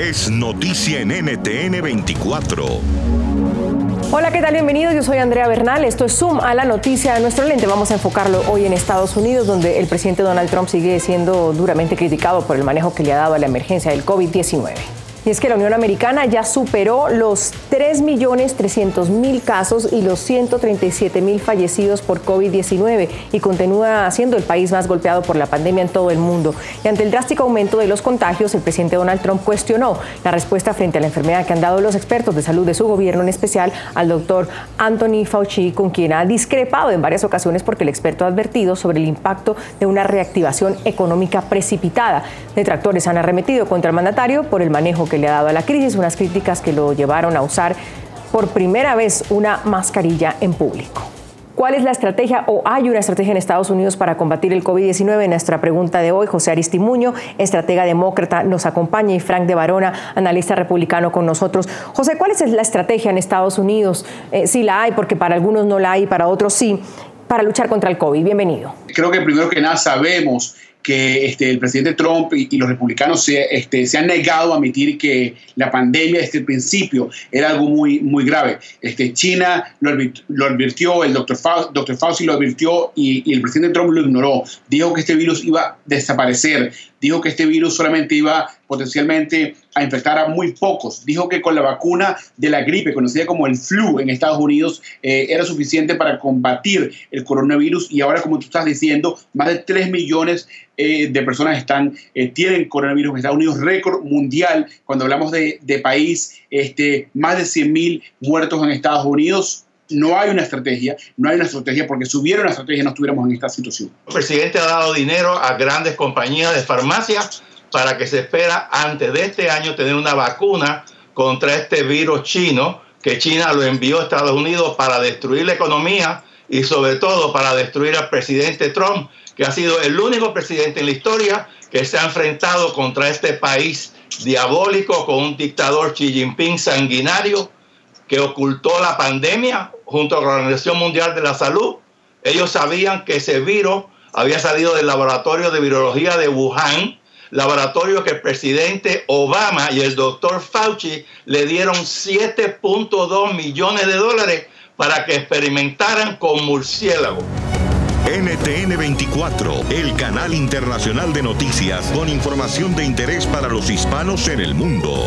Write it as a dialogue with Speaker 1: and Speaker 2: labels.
Speaker 1: es noticia en NTN 24.
Speaker 2: Hola, ¿qué tal? Bienvenidos. Yo soy Andrea Bernal. Esto es Zoom a la noticia de nuestro lente. Vamos a enfocarlo hoy en Estados Unidos, donde el presidente Donald Trump sigue siendo duramente criticado por el manejo que le ha dado a la emergencia del COVID-19. Y es que la Unión Americana ya superó los 3.300.000 casos y los 137.000 fallecidos por COVID-19 y continúa siendo el país más golpeado por la pandemia en todo el mundo. Y ante el drástico aumento de los contagios, el presidente Donald Trump cuestionó la respuesta frente a la enfermedad que han dado los expertos de salud de su gobierno, en especial al doctor Anthony Fauci, con quien ha discrepado en varias ocasiones porque el experto ha advertido sobre el impacto de una reactivación económica precipitada. Detractores han arremetido contra el mandatario por el manejo que le ha dado a la crisis, unas críticas que lo llevaron a usar por primera vez una mascarilla en público. ¿Cuál es la estrategia o hay una estrategia en Estados Unidos para combatir el COVID-19? Nuestra pregunta de hoy, José Aristimuño, estratega demócrata, nos acompaña y Frank de Barona, analista republicano con nosotros. José, ¿cuál es la estrategia en Estados Unidos? Eh, si la hay, porque para algunos no la hay, para otros sí, para luchar contra el COVID. Bienvenido.
Speaker 3: Creo que primero que nada sabemos que este, el presidente Trump y, los republicanos se, este, se, han negado a admitir que la pandemia desde el principio era algo muy, muy grave. Este, China lo, lo advirtió, el doctor Fauci, doctor Fauci lo advirtió y, y, el presidente Trump lo ignoró. Dijo que este virus iba a desaparecer dijo que este virus solamente iba potencialmente a infectar a muy pocos. Dijo que con la vacuna de la gripe, conocida como el flu en Estados Unidos, eh, era suficiente para combatir el coronavirus y ahora, como tú estás diciendo, más de 3 millones eh, de personas están, eh, tienen coronavirus en Estados Unidos, récord mundial. Cuando hablamos de, país, este, más de 100 mil muertos en Estados Unidos no hay una estrategia, no hay una estrategia porque si hubiera una estrategia no estuviéramos en esta situación.
Speaker 4: El presidente ha dado dinero a grandes compañías de farmacia para que se espera antes de este año tener una vacuna contra este virus chino que China lo envió a Estados Unidos para destruir la economía y sobre todo para destruir al presidente Trump, que ha sido el único presidente en la historia que se ha enfrentado contra este país diabólico con un dictador Xi Jinping sanguinario que ocultó la pandemia junto a la Organización Mundial de la Salud. Ellos sabían que ese virus había salido del laboratorio de virología de Wuhan, laboratorio que el presidente Obama y el doctor Fauci le dieron 7.2 millones de dólares para que experimentaran con murciélagos.
Speaker 1: NTN 24, el canal internacional de noticias con información de interés para los hispanos en el mundo.